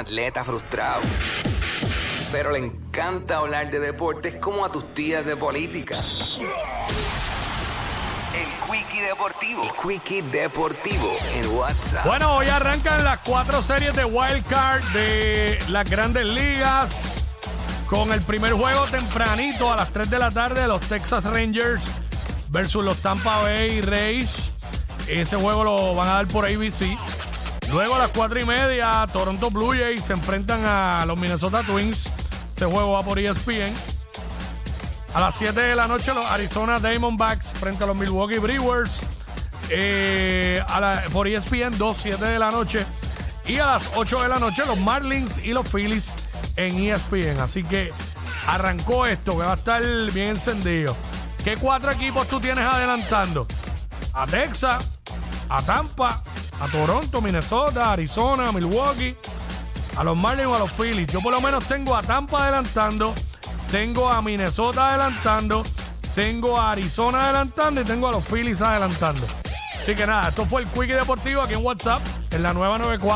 atleta frustrado, pero le encanta hablar de deportes como a tus tías de política. El Quickie Deportivo. El Quickie Deportivo en WhatsApp. Bueno, hoy arrancan las cuatro series de Wild Card de las grandes ligas. Con el primer juego tempranito a las 3 de la tarde, los Texas Rangers versus los Tampa Bay Rays. Ese juego lo van a dar por ABC. Luego a las 4 y media, Toronto Blue Jays se enfrentan a los Minnesota Twins. Ese juego va por ESPN. A las 7 de la noche, los Arizona Diamondbacks frente a los Milwaukee Brewers. Eh, a por ESPN 2, 7 de la noche. Y a las 8 de la noche, los Marlins y los Phillies en ESPN. Así que arrancó esto, que va a estar bien encendido. ¿Qué cuatro equipos tú tienes adelantando? A Texas, a Tampa, a Toronto, Minnesota, Arizona, Milwaukee, a los Marlins o a los Phillies. Yo por lo menos tengo a Tampa adelantando, tengo a Minnesota adelantando, tengo a Arizona adelantando y tengo a los Phillies adelantando. Así que nada, esto fue el Quickie Deportivo aquí en WhatsApp, en la nueva 94.